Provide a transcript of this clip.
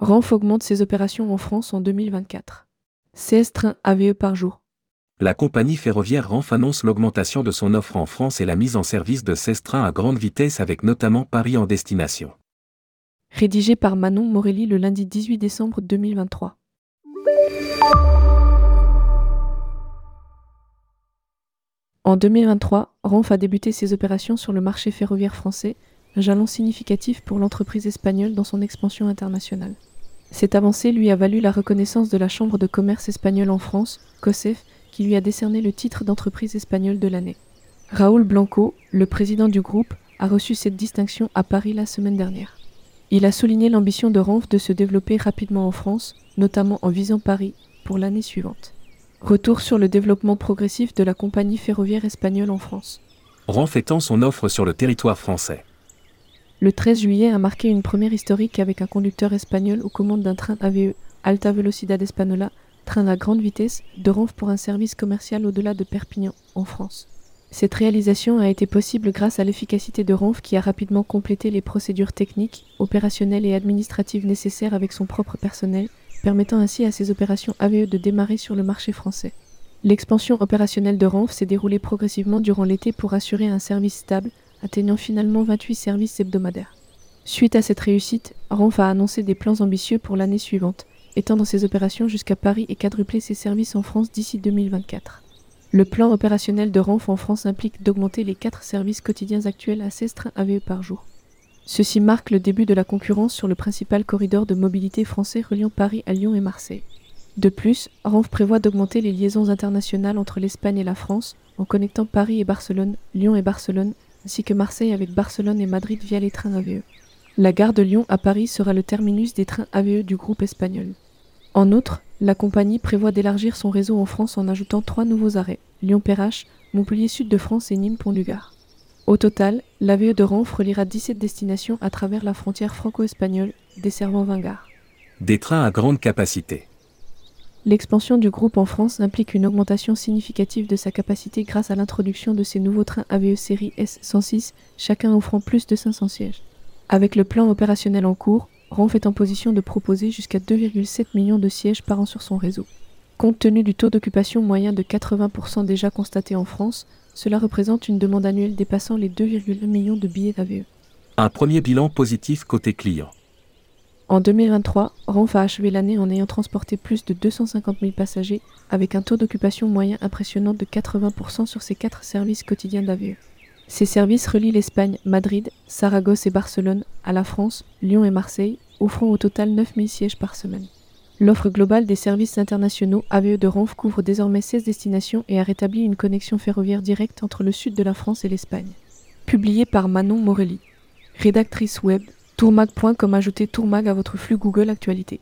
Renf augmente ses opérations en France en 2024. 16 trains AVE par jour. La compagnie ferroviaire Renf annonce l'augmentation de son offre en France et la mise en service de 16 trains à grande vitesse avec notamment Paris en destination. Rédigé par Manon Morelli le lundi 18 décembre 2023. En 2023, Renf a débuté ses opérations sur le marché ferroviaire français, un jalon significatif pour l'entreprise espagnole dans son expansion internationale. Cette avancée lui a valu la reconnaissance de la Chambre de commerce espagnole en France, COSEF, qui lui a décerné le titre d'entreprise espagnole de l'année. Raoul Blanco, le président du groupe, a reçu cette distinction à Paris la semaine dernière. Il a souligné l'ambition de Renf de se développer rapidement en France, notamment en visant Paris, pour l'année suivante. Retour sur le développement progressif de la compagnie ferroviaire espagnole en France. Renf étend son offre sur le territoire français. Le 13 juillet a marqué une première historique avec un conducteur espagnol aux commandes d'un train AVE, Alta Velocidad Espanola, train à grande vitesse, de Renf pour un service commercial au-delà de Perpignan, en France. Cette réalisation a été possible grâce à l'efficacité de Renf qui a rapidement complété les procédures techniques, opérationnelles et administratives nécessaires avec son propre personnel, permettant ainsi à ses opérations AVE de démarrer sur le marché français. L'expansion opérationnelle de Renf s'est déroulée progressivement durant l'été pour assurer un service stable, atteignant finalement 28 services hebdomadaires. Suite à cette réussite, Renf a annoncé des plans ambitieux pour l'année suivante, étendre ses opérations jusqu'à Paris et quadrupler ses services en France d'ici 2024. Le plan opérationnel de Renf en France implique d'augmenter les 4 services quotidiens actuels à 16 trains AVE par jour. Ceci marque le début de la concurrence sur le principal corridor de mobilité français reliant Paris à Lyon et Marseille. De plus, Renf prévoit d'augmenter les liaisons internationales entre l'Espagne et la France en connectant Paris et Barcelone, Lyon et Barcelone, ainsi que Marseille avec Barcelone et Madrid via les trains AVE. La gare de Lyon à Paris sera le terminus des trains AVE du groupe espagnol. En outre, la compagnie prévoit d'élargir son réseau en France en ajoutant trois nouveaux arrêts Lyon-Perrache, Montpellier Sud de France et Nîmes-Pont-du-Gard. Au total, l'AVE de Renf reliera 17 destinations à travers la frontière franco-espagnole, desservant 20 gares. Des trains à grande capacité. L'expansion du groupe en France implique une augmentation significative de sa capacité grâce à l'introduction de ces nouveaux trains AVE série S106, chacun offrant plus de 500 sièges. Avec le plan opérationnel en cours, Renf est en position de proposer jusqu'à 2,7 millions de sièges par an sur son réseau. Compte tenu du taux d'occupation moyen de 80% déjà constaté en France, cela représente une demande annuelle dépassant les 2,1 millions de billets d'AVE. Un premier bilan positif côté client. En 2023, Renf a achevé l'année en ayant transporté plus de 250 000 passagers, avec un taux d'occupation moyen impressionnant de 80% sur ses quatre services quotidiens d'AVE. Ces services relient l'Espagne, Madrid, Saragosse et Barcelone à la France, Lyon et Marseille, offrant au total 9000 sièges par semaine. L'offre globale des services internationaux AVE de Renf couvre désormais 16 destinations et a rétabli une connexion ferroviaire directe entre le sud de la France et l'Espagne. Publié par Manon Morelli. Rédactrice web, tourmag.com ajoutez tourmag à votre flux Google Actualité.